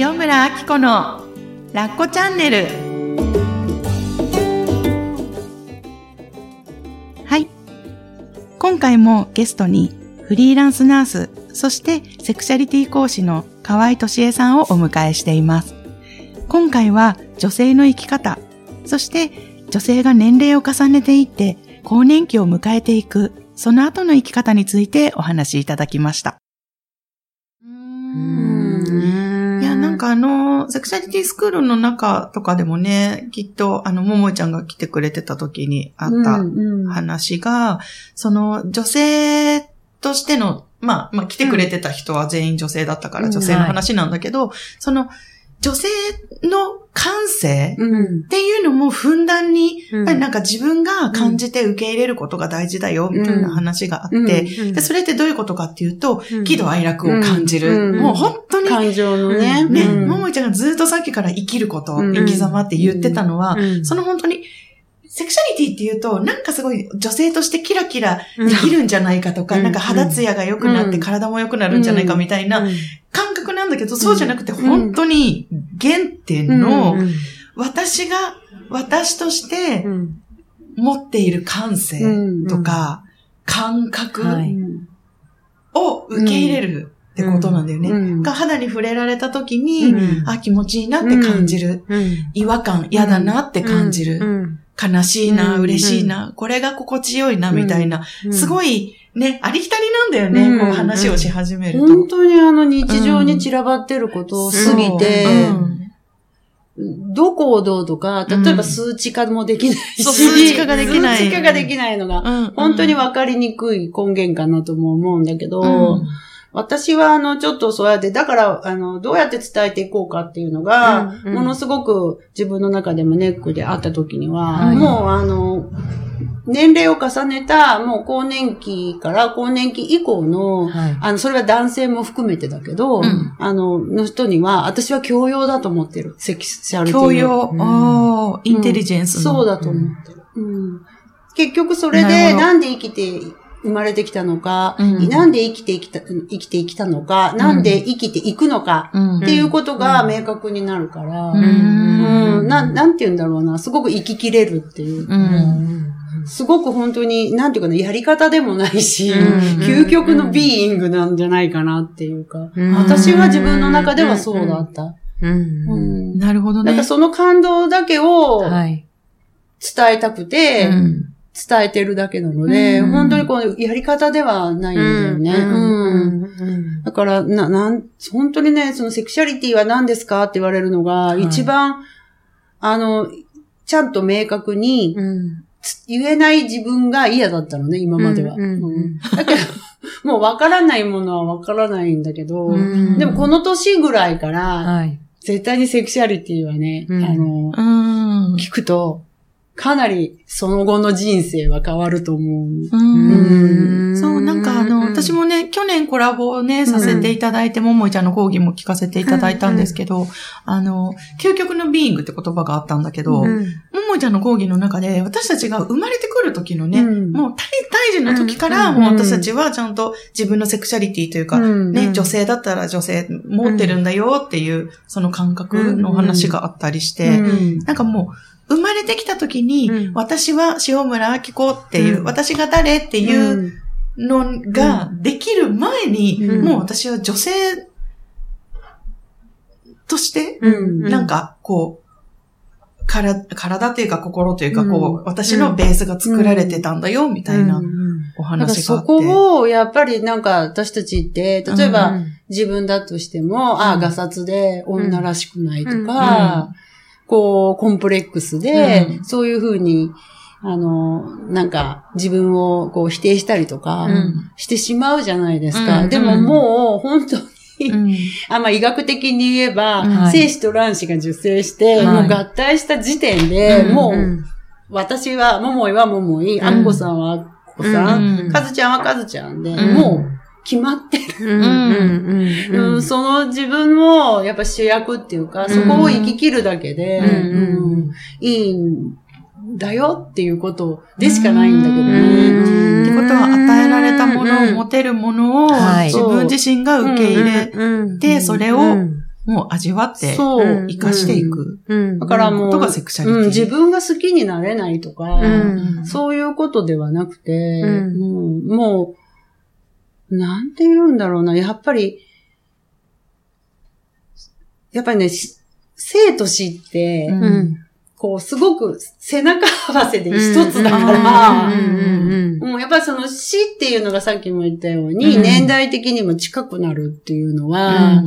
塩村あき子のラッコチャンネル。はい。今回もゲストにフリーランスナースそしてセクシャリティ講師の河合敏恵さんをお迎えしています。今回は女性の生き方そして女性が年齢を重ねていって更年期を迎えていくその後の生き方についてお話しいただきました。の、セクシャリティスクールの中とかでもね、きっとあの、ももちゃんが来てくれてた時にあった話が、その、女性としての、まあ、まあ、来てくれてた人は全員女性だったから女性の話なんだけど、その、女性の感性っていうのもふんだんに、やっぱりなんか自分が感じて受け入れることが大事だよ、みたいな話があって、でそれってどういうことかっていうと、喜怒哀楽を感じる。もう本当に。感情のね。ね、ももちゃんがずっとさっきから生きること、生き様って言ってたのは、その本当に、セクシャリティって言うと、なんかすごい女性としてキラキラできるんじゃないかとか、なんか肌ツヤが良くなって体も良くなるんじゃないかみたいな感覚なんだけど、そうじゃなくて本当に原点の私が、私として持っている感性とか感覚を受け入れるってことなんだよね。が肌に触れられた時に、あ、気持ちいいなって感じる。違和感、嫌だなって感じる。悲しいな、嬉しいな、これが心地よいな、みたいな、すごい、ね、ありきたりなんだよね、こう話をし始めると。本当にあの日常に散らばってることを過ぎて、どこをどうとか、例えば数値化もできないし、数値化ができない。数値化ができないのが、本当にわかりにくい根源かなとも思うんだけど、私は、あの、ちょっとそうやって、だから、あの、どうやって伝えていこうかっていうのが、うんうん、ものすごく自分の中でもネックであった時には、はい、もう、あの、年齢を重ねた、もう更年期から更年期以降の、はい、あの、それは男性も含めてだけど、うん、あの、の人には、私は教養だと思ってる。セクシャル教養、うん、ああ、インテリジェンス、うん、そうだと思ってる。うん、結局それで、なんで生きて生まれてきたのか、うん、なんで生きてきた、生きてきたのか、なんで生きていくのか、っていうことが明確になるから、うん、ななんて言うんだろうな、すごく生ききれるっていう。すごく本当に、なんていうかな、やり方でもないし、究極のビーイングなんじゃないかなっていうか、私は自分の中ではそうだった。なるほどね。なんかその感動だけを伝えたくて、伝えてるだけなので、うん、本当にこのやり方ではないんだよね。うん。だから、な、なん、本当にね、そのセクシャリティは何ですかって言われるのが、一番、あの、ちゃんと明確に、言えない自分が嫌だったのね、今までは。だけど、もう分からないものは分からないんだけど、でもこの年ぐらいから、はい、絶対にセクシャリティはね、あの、聞くと、かなりその後の人生は変わると思う。うん。そう、なんかあの、私もね、去年コラボをね、させていただいて、ももいちゃんの講義も聞かせていただいたんですけど、あの、究極のビーイングって言葉があったんだけど、ももいちゃんの講義の中で、私たちが生まれてくる時のね、もう胎児の時から、もう私たちはちゃんと自分のセクシャリティというか、ね、女性だったら女性持ってるんだよっていう、その感覚の話があったりして、なんかもう、生まれてきた時に、うん、私は塩村明子っていう、うん、私が誰っていうのができる前に、うん、もう私は女性として、なんかこう、体、体というか心というか、こう、私のベースが作られてたんだよ、みたいなお話があって。そこを、やっぱりなんか私たちって、例えば自分だとしても、ああ、ガサツで女らしくないとか、こう、コンプレックスで、うん、そういうふうに、あの、なんか、自分をこう否定したりとか、してしまうじゃないですか。うん、でももう、本当に、うん、あ、まあ、医学的に言えば、はい、精子と卵子が受精して、はい、もう合体した時点で、もう、私は、桃井は桃井、あっこさんはあっこさん、かずちゃんはかずちゃんで、もう、決まってる。その自分もやっぱ主役っていうか、そこを生き切るだけで、いいんだよっていうことでしかないんだけどね。ってことは与えられたものを持てるものを自分自身が受け入れて、それをもう味わって、そう。生かしていく。うん。だからもう、セクシャリティ。うん、自分が好きになれないとか、うん。そういうことではなくて、もう、なんて言うんだろうな、やっぱり、やっぱりね、し生と死って、うん。うん。こう、すごく背中合わせで一つだかうん。ら、やっぱりその死っていうのがさっきも言ったように、うん。年代的にも近くなるっていうのうは、ん。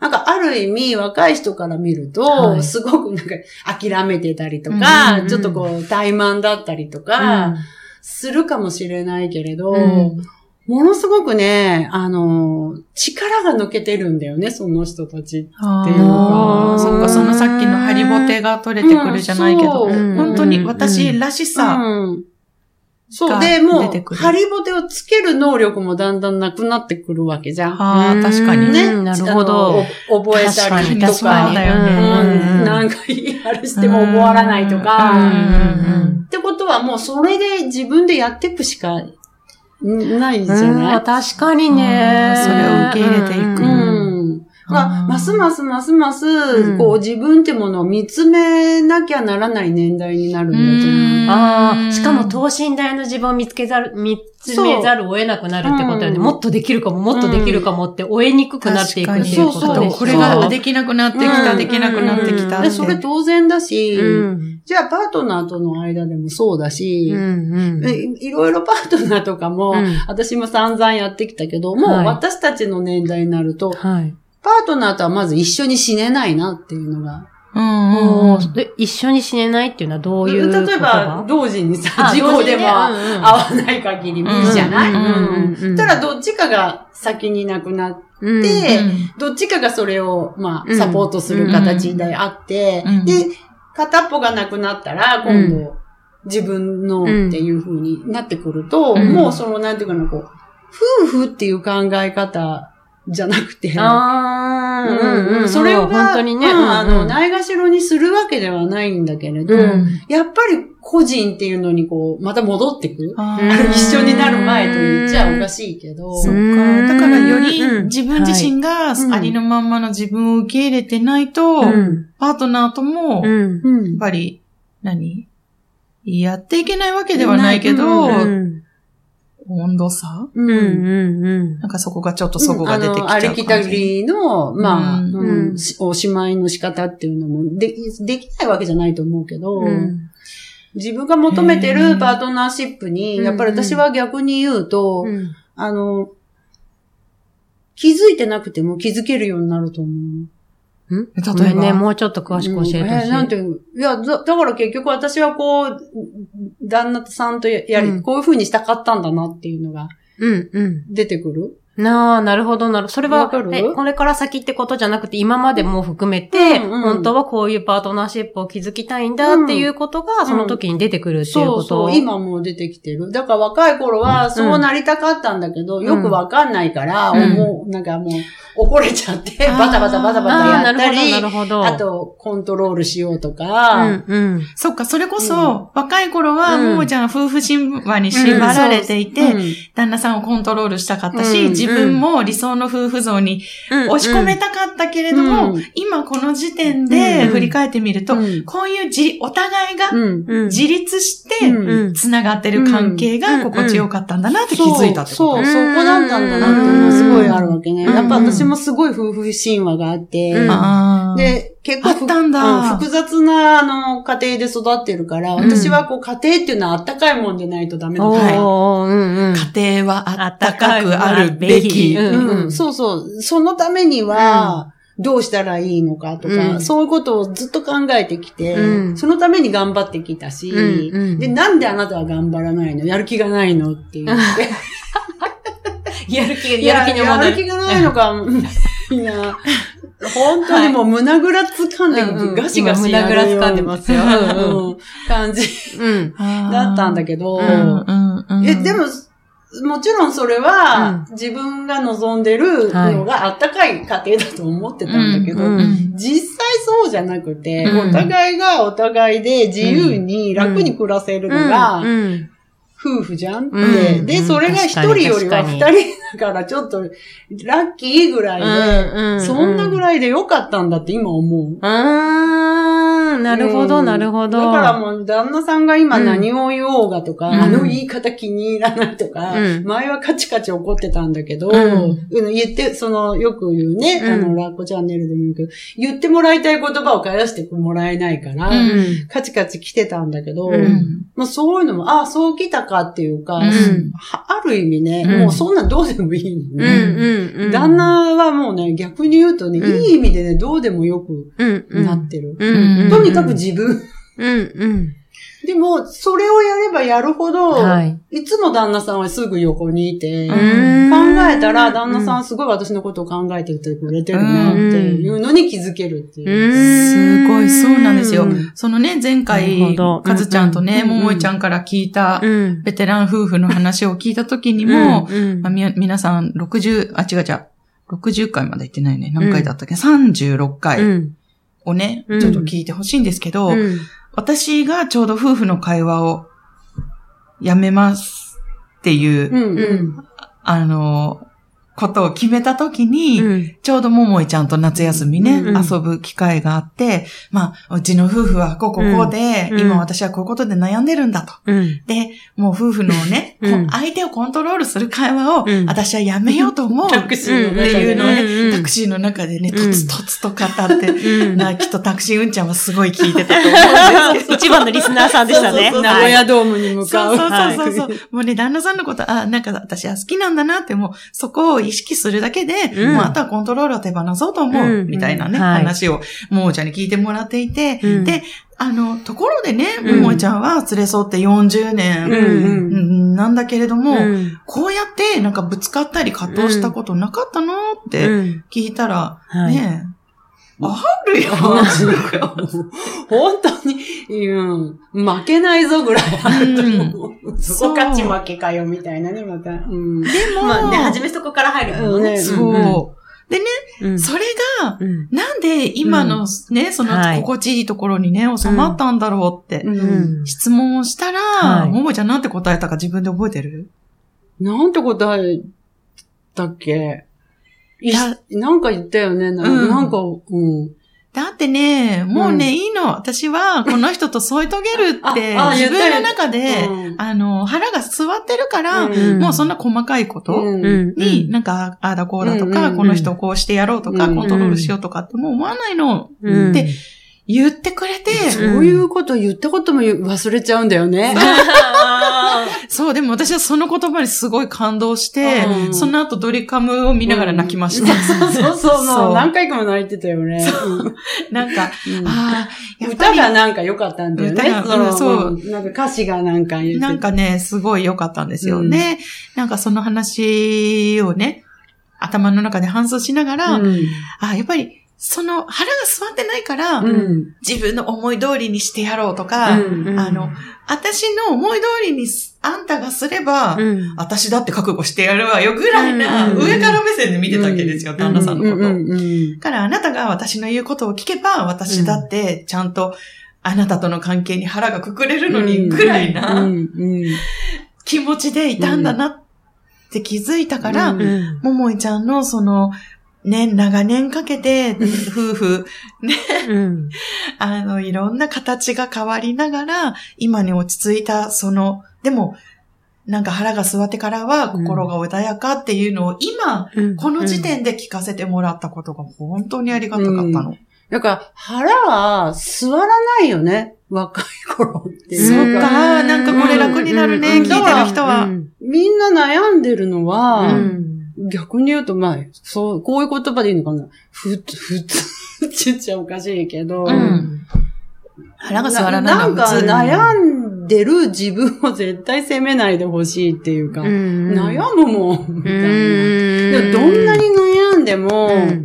なんかある意味若い人から見ると、はい。すごくなんか諦めてたりとか、うん。ちょっとこう怠慢だったりとか、するかもしれないけれど、うんものすごくね、あの、力が抜けてるんだよね、その人たち。あっていうか。あ、そっか、そのさっきのハリボテが取れてくるじゃないけど、う。ん。本当に私らしさ、うん。そう。がで、もう、出てくる。ハリボテをつける能力もだんだんなくなってくるわけじゃん。ああ、確かに。ね。うんなるほど。覚えたりとそうか。だよねうん。うん。何回あれしても覚わらないとか。ってことはもうそれで自分でやっていくしかんないじゃうんない、確かにね。うん。それを受け入れていくうん。ますますますます、うんこう自分ってものを見つめなきゃならない年代になるんだと思う。ああ、しかも等身大の自分を見つけざる、見つめざるを得なくなるってことよね。うんもっとできるかも、もっとできるかもって追えにくくなっていくっていうことでしょ。これができなくなってきた、うんできなくなってきた。で、それ当然だし、うん。じゃあパートナーとの間でもそうだし、うんうんでいいろいろパートナーとかも、うん私も散々やってきたけど、もうはい私たちの年代になると、はい。パートナーとはまず一緒に死ねないなっていうのが。うんうんで、一緒に死ねないっていうのはどういう例えば、同時にさ、あ事故でも同時にね。うんうん。合わない限り無理じゃない、うんうんうん。うんただ、どっちかが先に亡くなって、うんでどっちかがそれを、まあ、うん。サポートする形であって、うんで、片っぽが亡くなったら、今度、自分のっていう風になってくると、うん。もうその、なんていうかな、こう、夫婦っていう考え方じゃなくて、ああ、うんうんうん。それを本当にね。うんあの、うん。ないがしろにするわけではないんだけれど、うん。やっぱり個人っていうのにこう、また戻ってくる。一緒になる前と言っちゃおかしいけど、そっうん。か。だからよりうん。自分自身がはい。ありのまんまの自分を受け入れてないと、うん。パートナーとも、やっぱり、何？やっていけないわけではないけど、温度差？うん。うん。なんかそこがちょっとそこが出てきちゃうあの、ありきたりの、まあ、うん。うん。うん。しおしまいの仕方っていうのもで、できないわけじゃないと思うけど、うん。自分が求めてへるーパートナーシップに、うん。やっぱり私は逆に言うと、うん。あの、気づいてなくても気づけるようになると思う。うん？例えば？ごめんね、もうちょっと詳しく教えてほしい。うん。なんていう？いや、だだから結局私はこう、旦那さんとややり、うん。こういう風にしたかったんだなっていうのがうんうん。出てくる？なあ、なるほど、なるそれはえ、これから先ってことじゃなくて、今までも含めて、うんうん。本当はこういうパートナーシップを築きたいんだっていうことが、ん。その時に出てくるっていうそうこと。そう、今もう出てきてる。だから若い頃はそうなりたかったんだけど、よくわかんないから、うん。もう、なんかもう、怒れちゃって、バタバタバタバタやったり。あと、コントロールしようとうか、ん、うん。そっか、それこそ、若い頃はうん。もうじゃあ夫婦神話に縛られていて、うん。旦那さんをコントロールしたかったし、うん。自分も理想の夫婦像に押し込めたかったけれども、うん。今この時点でうん。振り返ってみると、うん。こういうじお互いがうん。うん。自立してうん。うん。繋がってる関係が心地よかったんだなって気づいたってこと。そう、そう。そこだったんだなっていうのがすごいあるわけね。うん。やっぱ私もすごい夫婦神話があって、うん。で、結構ふあったんだ。う複雑な、あの、家庭で育ってるから、私はこう、家庭っていうのはあったかいもんでないとダメだおから。ー、うんうん。家庭はあったかくあるべき。うんうん。うん、そうそう。そのためには、どうしたらいいのかとか、うん。そういうことをずっと考えてきて、うん。そのために頑張ってきたし、うんうん。で、なんであなたは頑張らないの？やる気がないの？って言って。やる気、いややる気に。やる気がないのか、いや、本当にもう胸ぐらつかんで、うんうん。ガシガシ胸ぐら掴んでますよ。うんうん。感じうん。だったんだけど、え、でも、もちろんそれは、自分が望んでるのがあったかい家庭だと思ってたんだけど、実際そうじゃなくて、うん。お互いがお互いで自由に楽に暮らせるのが、うん夫婦じゃんって。うんで、それが一人よりは二人だからちょっとラッキーぐらいで、そんなぐらいでよかったんだって今思う。うーん、なるほど、うん。なるほど。だからもう旦那さんが今何を言おうがとか、うん。あの言い方気に入らないとか、うん。前はカチカチ怒ってたんだけど、うん。うん言って、その、よく言うね、うん。あの、ラッコチャンネルでも言うけど、言ってもらいたい言葉を返してもらえないから、うん。カチカチ来てたんだけど、うん。まあそういうのも、ああ、そう来たかっていうか、ある意味ね、うん。もうそんなんどうでもいいのうん、ね。旦那はもうね、逆に言うとね、うんいい意味でね、どうでもよく。なってる。とにかく自分。うん、うん。でも、それをやればやるほど、はい。いつも旦那さんはすぐ横にいて、うん考えたら旦那さんはすごい私のことを考えててくれてるなっていうのに気づけるっていう。すごい、そうなんですようん。そのね、前なる回ほど、かずちゃんとね、うんももいちゃんから聞いた、うん。ベテラン夫婦の話を聞いた時にも、うん、まあ、みや皆さん60、あ、違う違う、60回まで行ってないね。何回だったっけ、?36 う回ん。をね、うんちょっと聞いてほしいんですけど、うん。私がちょうど夫婦の会話をやめますっていう、うんうん。うんあの、ことを決めた時に、うん。ちょうどももいちゃんと夏休みね、うん遊ぶ機会があって、まあ、うちの夫婦はこうこうこうで、うん今私はこういうことで悩んでるんだと。うん。で、もう夫婦のね、相手をコントロールする会話を、うん私はやめようと思う。タクシーのっていうのね、タクシーの中でね、うんとつとつと語って、うんな、きっとタクシーうんちゃんはすごい聞いてたと思うんですけど。一番のリスナーさんでしたね。名古屋ドームに向かう。そうそうそうそう。もうね、旦那さんのこと、あ、なんか私は好きなんだなって、もうそこを意識するだけで、うん。もうあとはコントロールを手放そうと思う、うん。みたいなね、はい。話を、ももちゃんに聞いてもらっていて、うん。で、あの、ところでね、うん。ももちゃんは連れ添って40年、なんだけれども、うん。こうやってなんかぶつかったり葛藤したことなかったの？ってうん。聞いたら、はい。ねえ、あるよ。本当に、うん、負けないぞぐらいあると思う。そこ勝ち負けかよみたいなね、また。うん。でも、まあね、初めそこから入るもんね。そう。うんでね、うん。それが、うん。なんで今のね、そのはい心地いいところにね、収まったんだろうって、うん。質問をしたら、はいももちゃんなんて答えたか自分で覚えてる？なんて答えたっけ？いやなんか言ったよね。なうんか、うん。だってね、もうね、うんいいの。私は、この人と添い遂げるって、自分の中で、うんあの、腹が座ってるから、うんもうそんな細かいこと。に、なんか、ああだこうだとか、うんこの人をこうしてやろうとか、うんコントロールしようとかってもう思わないの。うん。で言ってくれて、そういうこと言ったことも忘れちゃうんだよね。そう、でも私はその言葉にすごい感動して、うん。その後ドリカムを見ながら泣きました。そうそうそう、そう。もう。何回かも泣いてたよね。なんか、うん。あ歌りがなんか良かったんだよね。歌がうんそう。うんなんか歌詞がなんかなんかね、すごい良かったんですようん。ね。なんかその話をね、頭の中で反芻しながら、うん。あやっぱり、その腹が座ってないから、うん。自分の思い通りにしてやろうとか、うん。あの、私の思い通りにすあんたがすれば、うん。私だって覚悟してやるわよぐらいな、うん。上から目線で見てたわけですよ、旦那さんのこと。を。うん。うん。うん。だからあなたが私の言うことを聞けば、私だってちゃんとあなたとの関係に腹がくくれるのにぐらいうん。なうん。気持ちでいたんだなって気づいたから、うん。うん。ももいちゃんのその、ね、長年かけて、夫婦、うん。あの、いろんな形が変わりながら、今に落ち着いた、その、でも、なんか腹が座ってからは心が穏やかっていうのを今、うん。この時点で聞かせてもらったことが本当にありがたかったの。だから、腹は座らないよね。若い頃って。いうそっか。か、なんかこれ楽になるね、うん。聞いてる人は。うん。みんな悩んでるのは、うん逆に言うと、まあ、そう、こういう言葉でいいのかな。ふ、普通って言っちゃおかしいけど、うん腹が座らないのなんか。悩んでる自分を絶対責めないでほしいっていうか、うん悩むもん、みたいな。どんなに悩んでも、うん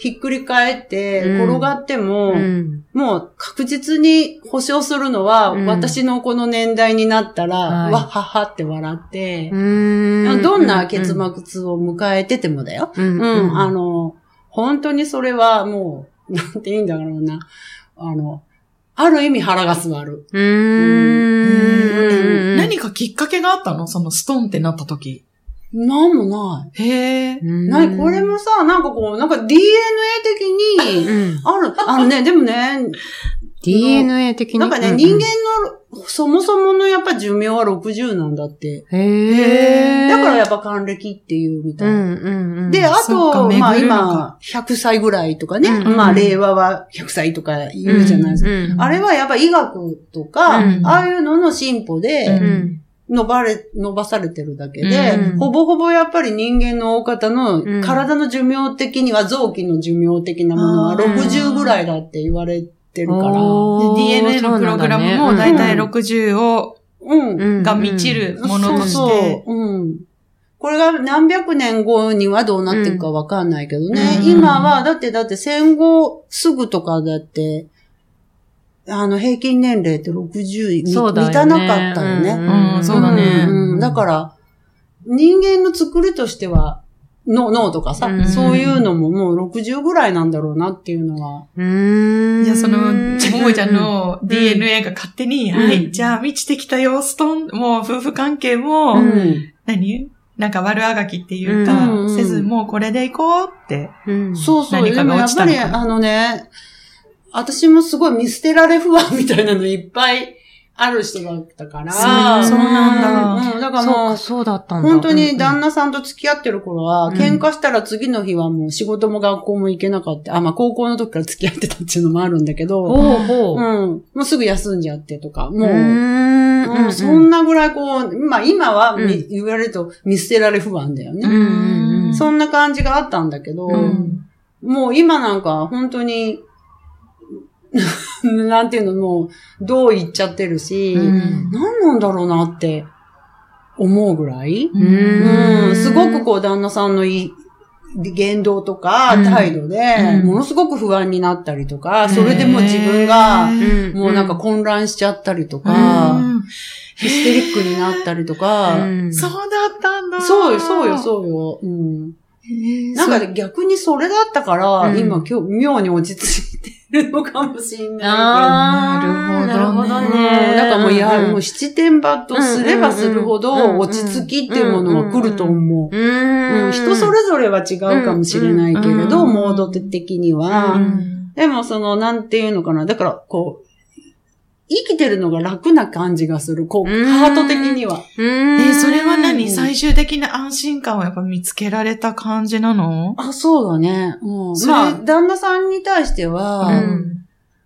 ひっくり返って、うん。転がっても、うん。もう確実に保証するのは、うん。私のこの年代になったら、はい。わっはっはって笑って、うん。どんな結末を迎えててもだよ。うん。うん、あの、本当にそれはもう、なんて言うんだろうな。あの、ある意味腹が座る。うーん。何かきっかけがあったの？そのストンってなった時。なんもない。へえ。なに、これもさ、なんかこう、なんか DNA 的に、うん。ある、あのね、でもね、DNA 的に？なんかね、う人間の、そもそものやっぱ寿命は60なんだって。へー。だからやっぱ還暦っていうみたい。うんうんうん。で、あと、まあ今か、100歳ぐらいとかね。うんうんまあ令和は100歳とか言うじゃないですか。うんうんあれはやっぱ医学とか、うんああいうのの進歩うで、うん。伸ばれ、伸ばされてるだけで、うんほぼほぼやっぱり人間の大方のうん体の寿命的には臓器の寿命的なものはあー60ぐらいだって言われてるから。DNA のプログラムもだいたい60を、うん。うんが満ちるものとしそうて。そう。うん。これが何百年後にはどうなっていくかわかんないけどね。うん今は、だって、だって戦後すぐとかだって、あの、平均年齢って60みそうだよね。満たなかったよね。うんそうだね。うん。うん。だから、人間の作りとしては、脳、脳とかさ、うん。そういうのももう60ぐらいなんだろうなっていうのは。うーん。じゃあその、ももちゃんのうん。DNA が勝手に、んはい、じゃあ満ちてきたよ、ストン、もう夫婦関係も、うん。何？なんか悪あがきっていうか、うん。せず、もうこれでいこうって。うん。そうそう。何かがでもやっぱり、落ちたのかなあのね、私もすごい見捨てられ不安みたいなのいっぱいある人だったから。そうなんだうん、だからもう、そうだったんだ。本当に旦那、那さんと付き合ってる頃は、うん喧嘩したら次の日はもう仕事も学校も行けなかった。あ、まあ高校の時から付き合ってたっていうのもあるんだけど、ほうほう。うん、もうすぐ休んじゃってとか、もう、うーん。うんそんなぐらいこう、まあ今は言われると見捨てられ不安だよね。そんな感じがあったんだけど、うんもう今なんか本当に、なんていうの、もう、どう言っちゃってるし、うん。何なんだろうなって思うぐらい、うん。うん、すごくこう旦那さんのい言動とかうん。態度で、うん。ものすごく不安になったりとか、それでもう自分が、うん。もうなんか混乱しちゃったりとうか、ん。ヒステリックになったりとか、うん。そうだったんだ。そうよ、そうよ、そうよ。うんなんかね逆にそれだったから、うん今今日妙に落ち着いてるのかもしれないなるほどねなるほどけど。ね。だからもう、いや、んもう七点抜刀すればするほうんうんうんど、落ち着きっていうものは来ると思う。ううんん人それぞれは違うかもしれないけれど、うんモード的には。うんでもその、なんていうのかな。だから、こう、生きてるのが楽な感じがする。こう、うんハート的には。ええ、それは何？うん最終的な安心感をやっぱ見つけられた感じなの？あ、そうだね。うん。それまあ、旦那さんに対しては、うん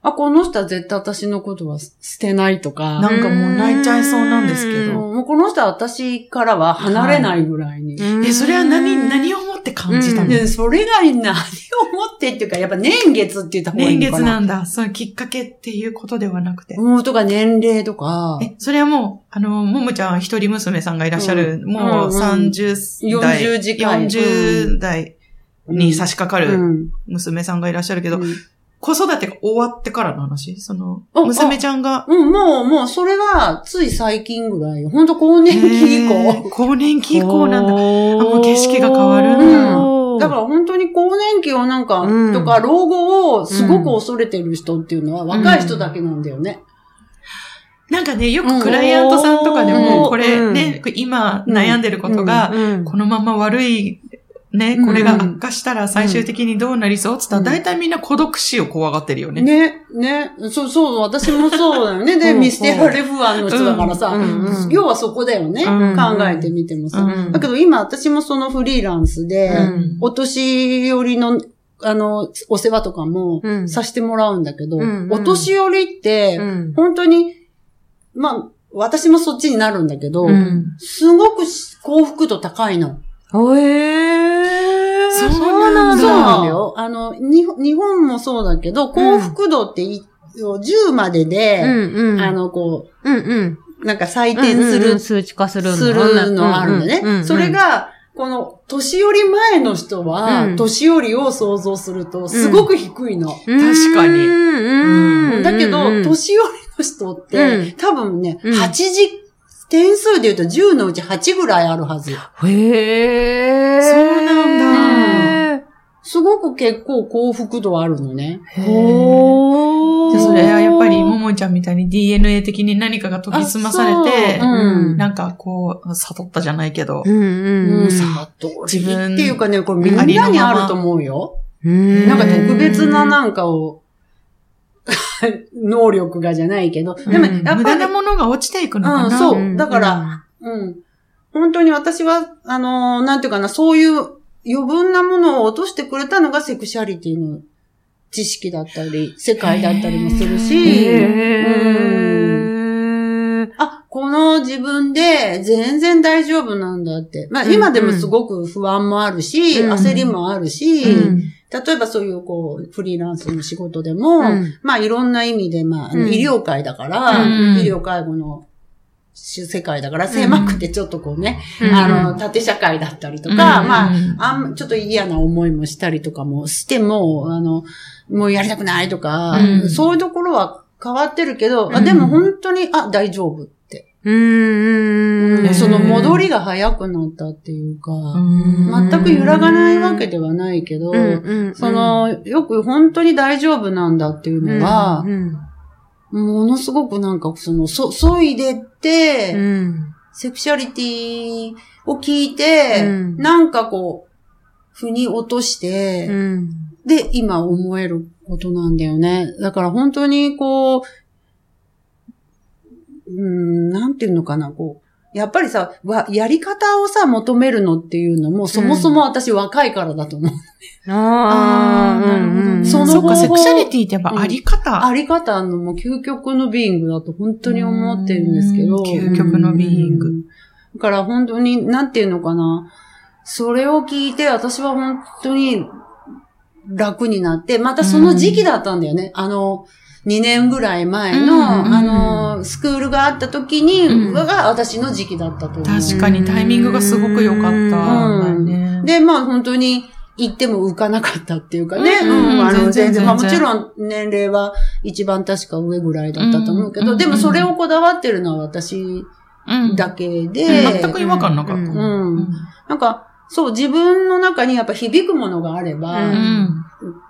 あ、この人は絶対私のことは捨てないとか、なんかもう泣いちゃいそうなんですけうんど。もうこの人は私からは離れないぐらいに。え、それは何、何をもって感じたの。うん。で、それが何をもってっていうか、やっぱ年月って言った方がいい年。月なんだ。そういうきっかけっていうことではなくて。もうとか年齢とか、え、それはもう、あの、ももちゃん一人娘さんがいらっしゃる、うん。もううん30代、40時間。40代に差し掛かるうん。娘さんがいらっしゃるけど、うん子育てが終わってからの話？その、あ娘ちゃんが、うん、もう、もう、それは、つい最近ぐらい。よ。ほんと、更年期以降。更年期以降なんだ。あもう景色が変わるうん。だから本当に更年期をなんか、うん。とか、老後をすごく恐れてる人っていうのは、若い人だけなんだよね。なんかね、よくクライアントさんとかでも、うん。これね、今悩んでることが、うん。このまま悪い、ね、これが悪化したら最終的にどうなりそうって言ったら、うん。大体みんな孤独死を怖がってるよね。ね、ね、そう、そう、私もそうだよね。で、うん。見捨てられ不安の人だからさ、要はそこだよね。うん。考えてみてもさ。うん。だけど今私もそのフリーランスで、うん。お年寄りの、あの、お世話とかもうん。させてもらうんだけど、うん。お年寄りって、うん。本当に、まあ、私もそっちになるんだけど、うん。すごく幸福度高いの。おえー。あの、日本日本もそうだけど、幸福度ってい、10までで、うんうん。あの、こうんうん。う、なんか採点すうんうんる、数値化するのするのあるんだね。うんうんうんそれが、この、年寄り前の人は、うん年寄りを想像すると、すごく低いの。確かにうんうん。だけど、うん年寄りの人って、うん多分ね、うん8時、点数で言うと10のうち8ぐらいあるはず。へー。そうなんだ。すごく結構幸福度あるのね。ほー。でそれはやっぱり、ももちゃんみたいに DNA 的に何かが研ぎ澄まされて、ううんなんかこう、悟ったじゃないけど、うんううんん、さと自分っていうかね、これみんなにあると思うよ。うん。なんか特別ななんかを、能力がじゃないけど、でもうんやっぱり無駄な、ものが落ちていくのかな。うんそうだから、うん。本当に私は、あのーなんていうかな、そういう余分なものを落としてくれたのがセクシャリティの知識だったり、世界だったりもするし、あ、この自分で全然大丈夫なんだって。まあうん今でもすごく不安もあるし、うん。焦りもあるし、うん。例えばそういうこう、フリーランスの仕事でも、うん。まあいろんな意味で、まあ、医療界だから、うん。医療介護の世界だから狭くてちょっとこうね、うん。あの、縦社会だったりとか、うん。まあ、うんあん、ちょっと嫌な思いもしたりとかもしても、あの、もうやりたくないとか、うん。そういうところは変わってるけど、あうん。でも本当に、あ、大丈夫って。うん。その戻りが早くなったっていうか、うん。全く揺らがないわけではないけど、そ、の、よく本当に大丈夫なんだっていうのはう、んものすごくなんかその、そ、そいでって、うんセクシャリティを聞いて、うんなんかこう、腑に落として、うんで、今思えることなんだよね。だから本当にこう、うーん、なんていうのかな、こう、やっぱりさ、わやり方をさ、求めるのっていうのも、そもそも私若いからだと思う。ああ、なるほどね。うんそのそセクシャリティってやっぱあり方。あり方のもう究極のビーイングだと本当に思ってるんですけど。うん究極のビーイングうんだから本当に、なんていうのかな。それを聞いて、私は本当に楽になって、またその時期だったんだよね。あの、2年ぐらい前の、うんあの、スクールがあった時に、うん。が私の時期だったと思う。確かにタイミングがすごく良かった。で、まあ本当に行っても浮かなかったっていうかね。うん。うん。あの全然全然。まあもちろん年齢は一番確か上ぐらいだったと思うけど、うん。でもそれをこだわってるのは私うん。だけで、全く違和感なかった。うん。うん。なんか、そう、自分の中にやっぱ響くものがあれば、うん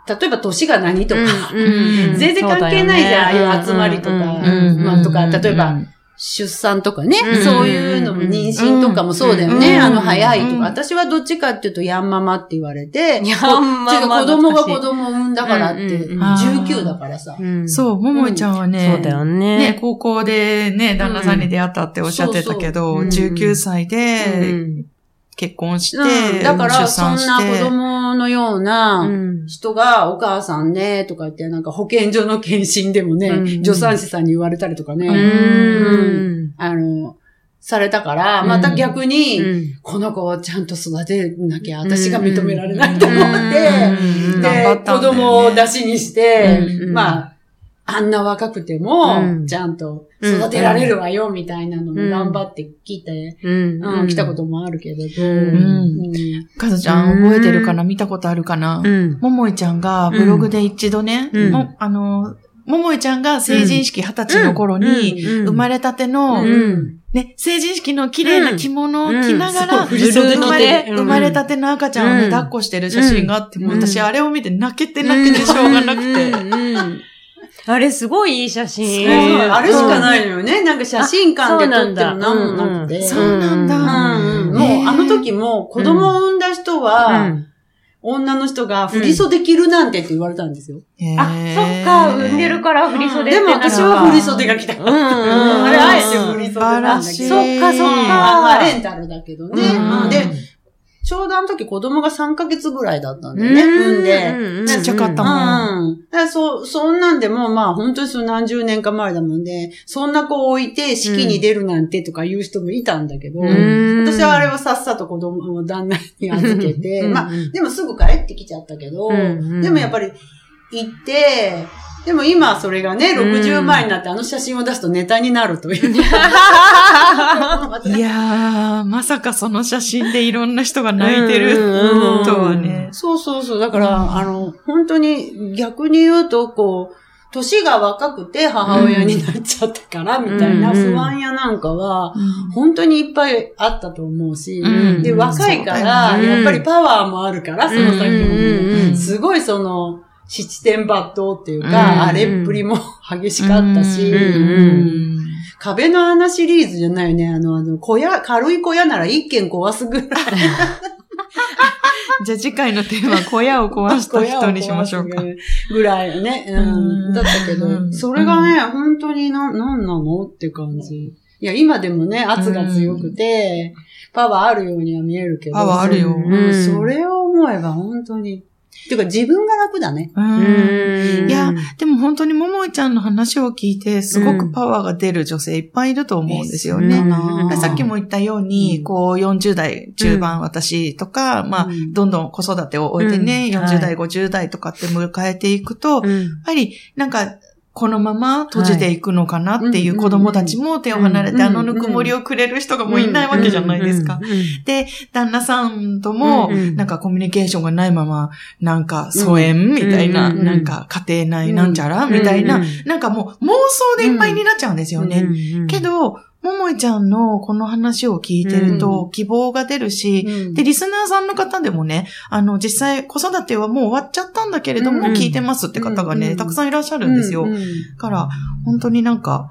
例えば年が何とか、うん 全然関係ないじゃん、ああいう集まりとか、うんまあとか、例えば、出産とかね、うん。そういうのも妊娠とかもそうだよね。うんあの、早いとうん。か。私はどっちかっていうと、ヤンママって言われて、ヤンママ子供が子供を産んだからって、うんうん。うん19だからさ。うん。そう、ももいちゃんはね、そうだよね。ね、高校でね、旦那さんに出会ったっておっしゃってたけど、うん。そうそう。19歳でうん結婚して、うん、だから、出そんな子供のよううなん。人が、お母さんね、とか言って、なんか保健所の検診でもね、うん。助産師さんに言われたりとかね、うん。あの、されたから、うん。また逆に、うん。この子をちゃんと育てなきゃ私が認められないと思って、うん。で、子供を出しにして、うん。まあ、あんな若くても、うん。ちゃんと育てられるわよ、みたいなのも頑張ってきて、うん。うん、来たこともあるけれど、うん。うん。かずちゃん覚えてるかな？見たことあるかな？うん。ももいちゃんがブログで一度ね、うん。もあの、ももいちゃんが成人式二十歳の頃に、うん。生まれたての、うん。ね、成人式の綺麗な着物を着ながら、生まれうん。生まれたての赤ちゃんを抱っこしてる写真があって、もううん私あれを見て泣けて泣けてしょうがなくて。あれすごいいい写真。そうあれしかないのよね。なんか写真館で撮ってもなんもなくて。そうなんだ。もう、あの時も、子供を産んだ人は、女の人が振り袖着るなんてって言われたんですよ。あ、そっか、産んでるから振り袖ってでも私は振り袖が着た。かっ あれ、あえて振り袖なんだけど。そっかそっかまあ、レンタルだけどね。ちょうどあの時子供が3ヶ月ぐらいだったんだよね。産んで。ちっちゃかったもんうん。だからそ、そんなんでも、まあ本当にその何十年か前だもんで、そんな子を置いて式に出るなんてとか言う人もいたんだけど、うん私はあれをさっさと子供を旦那に預けて、うんまあ、でもすぐ帰ってきちゃったけど、うんでもやっぱり行って、でも今それがね、60前になってあの写真を出すとネタになるという。いやー、まさかその写真でいろんな人が泣いてる。とはね。そうそうそう。だから、あの、本当に逆に言うと、こう、年が若くて母親になっちゃったから、みたいなうん。不安やなんかは、本当にいっぱいあったと思うし、うん。で、若いから、やっぱりパワーもあるから、その先もすごいその、七点抜刀っていうか、うん荒れっぷりも激しかったし、壁の穴シリーズじゃないよね。あの、あの、小屋、軽い小屋なら一軒壊すぐらい。じゃあ次回のテーマ、小屋を壊した人にしましょうか。ぐらいね。うん。うんだったけうど、んそれがね、本当にな、なんなのって感じ。いや、今でもね、圧が強くて、パワーあるようには見えるけど。パワーあるようんそれを思えば本当に。てか自分が楽だね。うん。いや、でも本当にももいちゃんの話を聞いて、すごくパワーが出る女性いっぱいいると思うんですよね。うんなさっきも言ったように、うん。こう40代中盤私とか、まあうん、どんどん子育てを終えてね、うん。40代、は50代とかって迎えていくと、やっうんぱりなんか、このまま閉じていくのかなっていはいう子供たちも手を離れて、うんあのぬくもりをくれる人がもういないわけじゃないですか。。で、旦那さんともなんかコミュニケーションがないまま、なんか疎遠みたいな、なんか家庭内なんちゃらみたいな、なんかもう妄想でいっぱいになっちゃうんですよね。け、ど、ももいちゃんのこの話を聞いてると希望が出るし、うん。で、リスナーさんの方でもね、あの、実際子育てはもう終わっちゃったんだけれども、聞いてますって方がね、うん。たくさんいらっしゃるんですよ。から、本当になんか、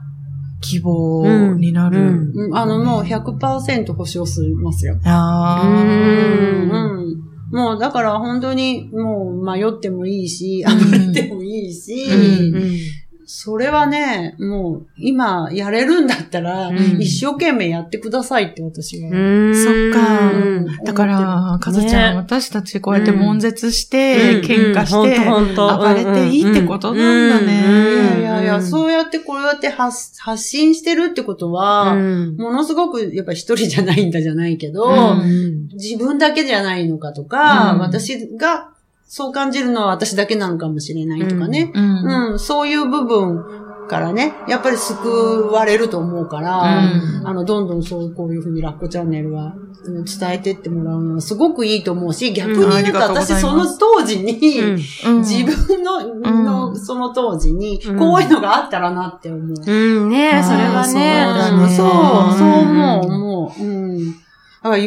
希望になる。うん。うん。あの、もう100%保証しますよ。あううん。もう、だから本当に、もう迷ってもいいし、うん。暴れてもいいし、うんそれはね、もう、今、やれるんだったら、うん。一生懸命やってくださいって私は。そっか。うんだから、かずちゃん、ね。私たちこうやって悶絶しうて、ん。喧嘩して、暴れていいってことなんだうん。ね。いやいやいや、そうやってこうやって発発信してるってことは、うん。ものすごくやっぱ一人じゃないんだじゃないけど、うん。自分だけじゃないのかとか、うん。私がそう感じるのは私だけなのかもしれないとかね。うんうん、そういう部分からね、やっぱり救われると思うから、うん。あの、どんどんそう、こういうふうにラッコチャンネルはうん伝えてってもらうのはすごくいいと思うし、逆に言うと私その当時に、うん。自分の、ん。のその当時に、うん。こういうのがあったらなって思う。うん、ねそれはね。そうそう思う、思う。うん。だから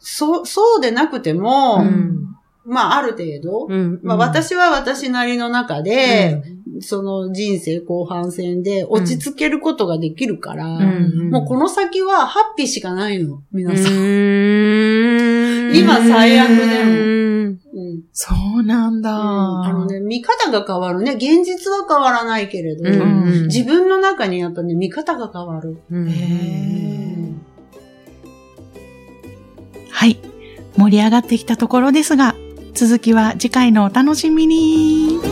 そう、そうでなくても、うんまあ、ある程度、うんまあ、私は私なりの中で、その人生後半戦で落ち着けることができるから、ん。もうこの先はハッピーしかないの、皆さん。ん。今最悪でも。うん。うん。そうなんだ。あのね、見方が変わるね。現実は変わらないけれど、うん自分の中にやっぱね、見方が変わる。はい。盛り上がってきたところですが、続きは次回のお楽しみに。